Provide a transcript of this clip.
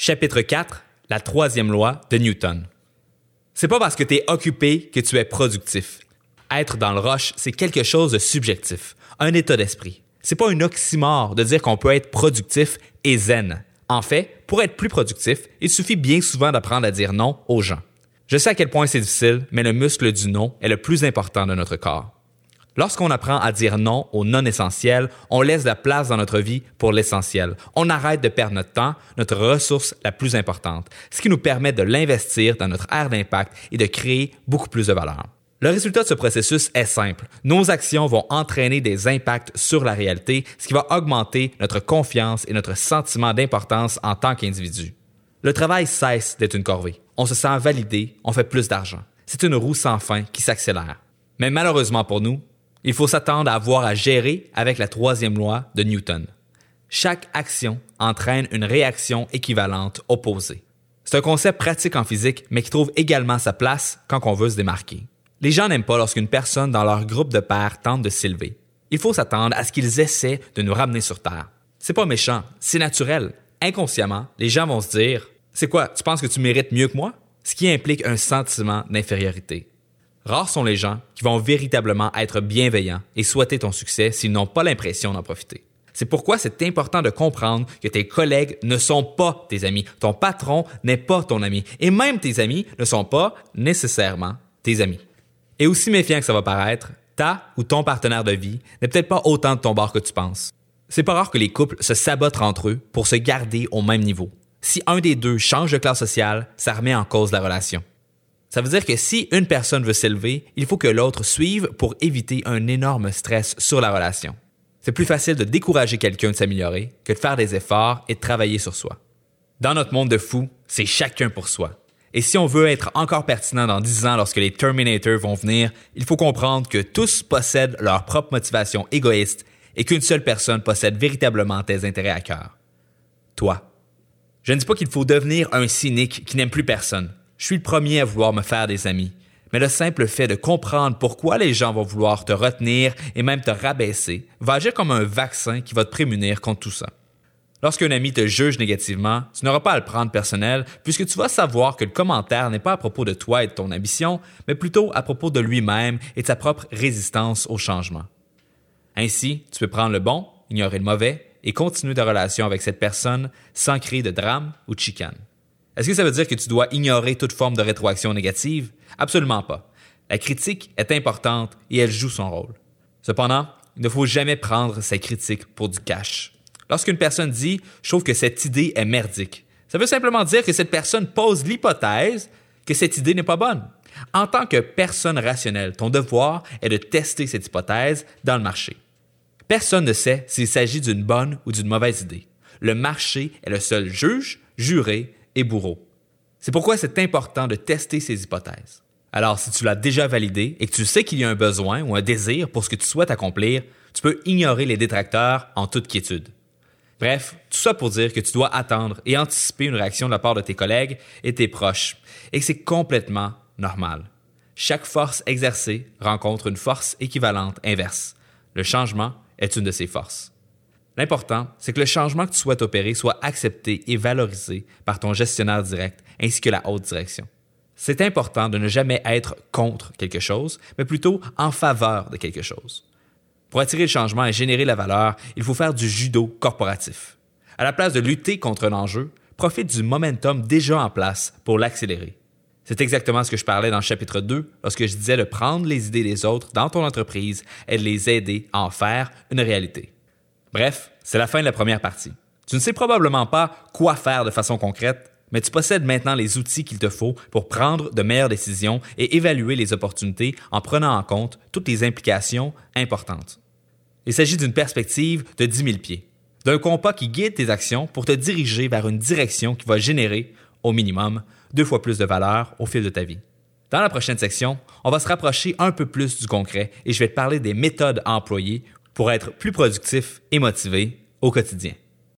Chapitre 4, la troisième loi de Newton. C'est pas parce que tu es occupé que tu es productif. Être dans le rush, c'est quelque chose de subjectif, un état d'esprit. C'est pas un oxymore de dire qu'on peut être productif et zen. En fait, pour être plus productif, il suffit bien souvent d'apprendre à dire non aux gens. Je sais à quel point c'est difficile, mais le muscle du non est le plus important de notre corps. Lorsqu'on apprend à dire non au non essentiel, on laisse la place dans notre vie pour l'essentiel. On arrête de perdre notre temps, notre ressource la plus importante, ce qui nous permet de l'investir dans notre ère d'impact et de créer beaucoup plus de valeur. Le résultat de ce processus est simple. Nos actions vont entraîner des impacts sur la réalité, ce qui va augmenter notre confiance et notre sentiment d'importance en tant qu'individu. Le travail cesse d'être une corvée. On se sent validé, on fait plus d'argent. C'est une roue sans fin qui s'accélère. Mais malheureusement pour nous, il faut s'attendre à avoir à gérer avec la troisième loi de Newton. Chaque action entraîne une réaction équivalente opposée. C'est un concept pratique en physique, mais qui trouve également sa place quand on veut se démarquer. Les gens n'aiment pas lorsqu'une personne dans leur groupe de pairs tente de s'élever. Il faut s'attendre à ce qu'ils essaient de nous ramener sur Terre. C'est pas méchant, c'est naturel. Inconsciemment, les gens vont se dire C'est quoi, tu penses que tu mérites mieux que moi? Ce qui implique un sentiment d'infériorité. Rares sont les gens qui vont véritablement être bienveillants et souhaiter ton succès s'ils n'ont pas l'impression d'en profiter. C'est pourquoi c'est important de comprendre que tes collègues ne sont pas tes amis, ton patron n'est pas ton ami, et même tes amis ne sont pas nécessairement tes amis. Et aussi méfiant que ça va paraître, ta ou ton partenaire de vie n'est peut-être pas autant de ton bord que tu penses. C'est pas rare que les couples se sabotent entre eux pour se garder au même niveau. Si un des deux change de classe sociale, ça remet en cause la relation. Ça veut dire que si une personne veut s'élever, il faut que l'autre suive pour éviter un énorme stress sur la relation. C'est plus facile de décourager quelqu'un de s'améliorer que de faire des efforts et de travailler sur soi. Dans notre monde de fous, c'est chacun pour soi. Et si on veut être encore pertinent dans 10 ans lorsque les Terminators vont venir, il faut comprendre que tous possèdent leur propre motivation égoïste et qu'une seule personne possède véritablement tes intérêts à cœur. Toi. Je ne dis pas qu'il faut devenir un cynique qui n'aime plus personne. Je suis le premier à vouloir me faire des amis. Mais le simple fait de comprendre pourquoi les gens vont vouloir te retenir et même te rabaisser va agir comme un vaccin qui va te prémunir contre tout ça. Lorsqu'un ami te juge négativement, tu n'auras pas à le prendre personnel puisque tu vas savoir que le commentaire n'est pas à propos de toi et de ton ambition, mais plutôt à propos de lui-même et de sa propre résistance au changement. Ainsi, tu peux prendre le bon, ignorer le mauvais et continuer ta relation avec cette personne sans créer de drame ou de chicane. Est-ce que ça veut dire que tu dois ignorer toute forme de rétroaction négative? Absolument pas. La critique est importante et elle joue son rôle. Cependant, il ne faut jamais prendre ces critiques pour du cash. Lorsqu'une personne dit Je trouve que cette idée est merdique, ça veut simplement dire que cette personne pose l'hypothèse que cette idée n'est pas bonne. En tant que personne rationnelle, ton devoir est de tester cette hypothèse dans le marché. Personne ne sait s'il s'agit d'une bonne ou d'une mauvaise idée. Le marché est le seul juge, juré et. C'est pourquoi c'est important de tester ces hypothèses. Alors, si tu l'as déjà validé et que tu sais qu'il y a un besoin ou un désir pour ce que tu souhaites accomplir, tu peux ignorer les détracteurs en toute quiétude. Bref, tout ça pour dire que tu dois attendre et anticiper une réaction de la part de tes collègues et tes proches, et que c'est complètement normal. Chaque force exercée rencontre une force équivalente inverse. Le changement est une de ces forces. L'important, c'est que le changement que tu souhaites opérer soit accepté et valorisé par ton gestionnaire direct ainsi que la haute direction. C'est important de ne jamais être contre quelque chose, mais plutôt en faveur de quelque chose. Pour attirer le changement et générer la valeur, il faut faire du judo corporatif. À la place de lutter contre un enjeu, profite du momentum déjà en place pour l'accélérer. C'est exactement ce que je parlais dans le chapitre 2 lorsque je disais de prendre les idées des autres dans ton entreprise et de les aider à en faire une réalité. Bref, c'est la fin de la première partie. Tu ne sais probablement pas quoi faire de façon concrète, mais tu possèdes maintenant les outils qu'il te faut pour prendre de meilleures décisions et évaluer les opportunités en prenant en compte toutes les implications importantes. Il s'agit d'une perspective de 10 000 pieds, d'un compas qui guide tes actions pour te diriger vers une direction qui va générer, au minimum, deux fois plus de valeur au fil de ta vie. Dans la prochaine section, on va se rapprocher un peu plus du concret et je vais te parler des méthodes employées pour être plus productif et motivé au quotidien.